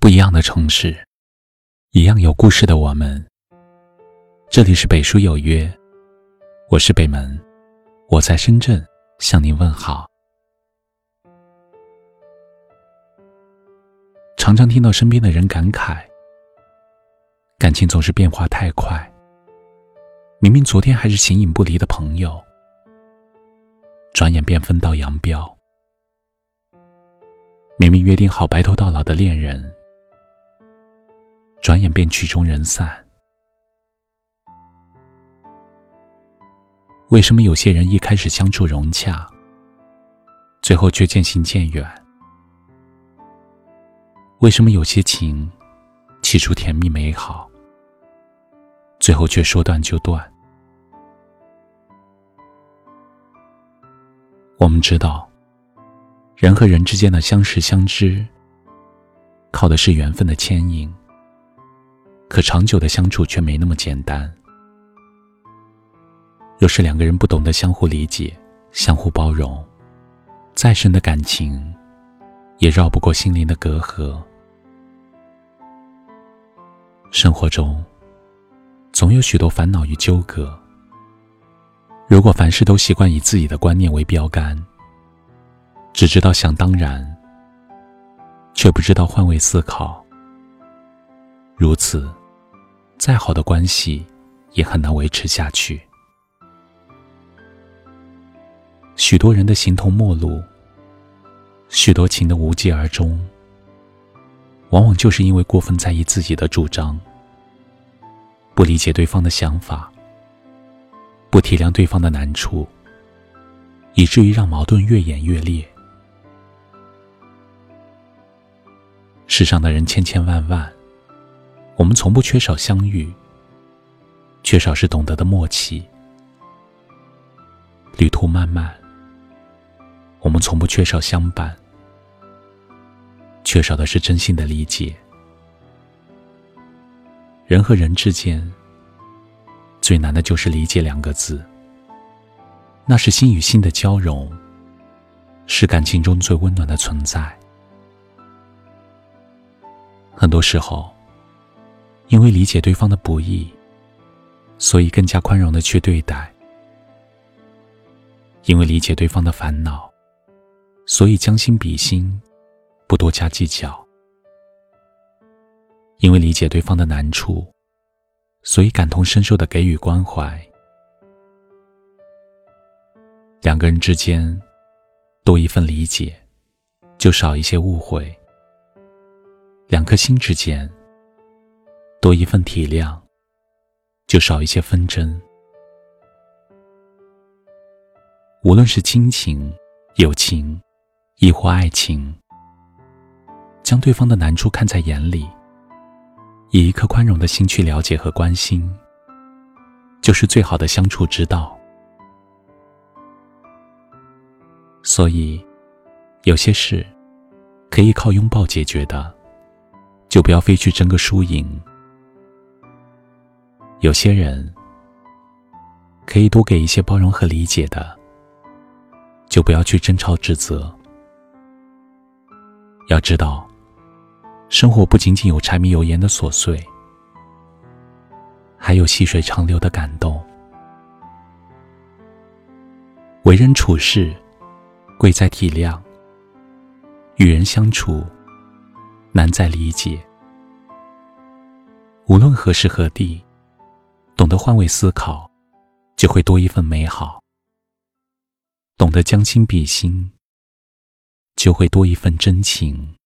不一样的城市，一样有故事的我们。这里是北书有约，我是北门，我在深圳向您问好。常常听到身边的人感慨，感情总是变化太快。明明昨天还是形影不离的朋友，转眼便分道扬镳；明明约定好白头到老的恋人。转眼便曲终人散。为什么有些人一开始相处融洽，最后却渐行渐远？为什么有些情起初甜蜜美好，最后却说断就断？我们知道，人和人之间的相识相知，靠的是缘分的牵引。可长久的相处却没那么简单。若是两个人不懂得相互理解、相互包容，再深的感情，也绕不过心灵的隔阂。生活中，总有许多烦恼与纠葛。如果凡事都习惯以自己的观念为标杆，只知道想当然，却不知道换位思考，如此。再好的关系，也很难维持下去。许多人的形同陌路，许多情的无疾而终，往往就是因为过分在意自己的主张，不理解对方的想法，不体谅对方的难处，以至于让矛盾越演越烈。世上的人千千万万。我们从不缺少相遇，缺少是懂得的默契。旅途漫漫，我们从不缺少相伴，缺少的是真心的理解。人和人之间，最难的就是理解两个字。那是心与心的交融，是感情中最温暖的存在。很多时候。因为理解对方的不易，所以更加宽容的去对待；因为理解对方的烦恼，所以将心比心，不多加计较；因为理解对方的难处，所以感同身受的给予关怀。两个人之间多一份理解，就少一些误会；两颗心之间。多一份体谅，就少一些纷争。无论是亲情、友情，亦或爱情，将对方的难处看在眼里，以一颗宽容的心去了解和关心，就是最好的相处之道。所以，有些事可以靠拥抱解决的，就不要非去争个输赢。有些人可以多给一些包容和理解的，就不要去争吵指责。要知道，生活不仅仅有柴米油盐的琐碎，还有细水长流的感动。为人处事，贵在体谅；与人相处，难在理解。无论何时何地。懂得换位思考，就会多一份美好；懂得将心比心，就会多一份真情。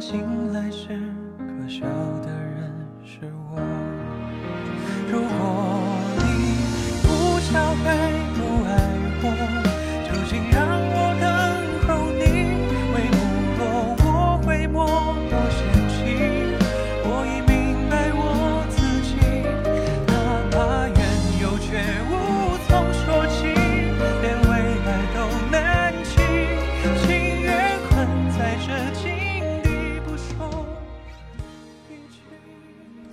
醒来时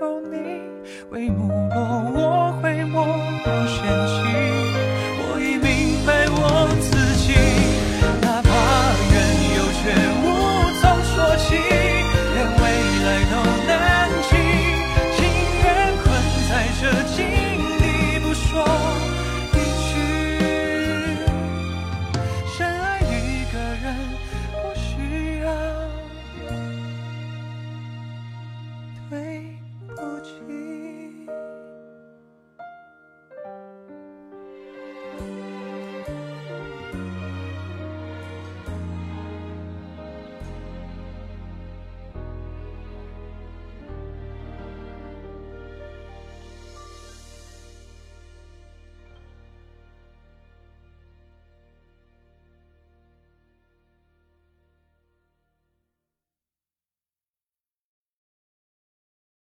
后你，帷幕落，我会默默嫌弃。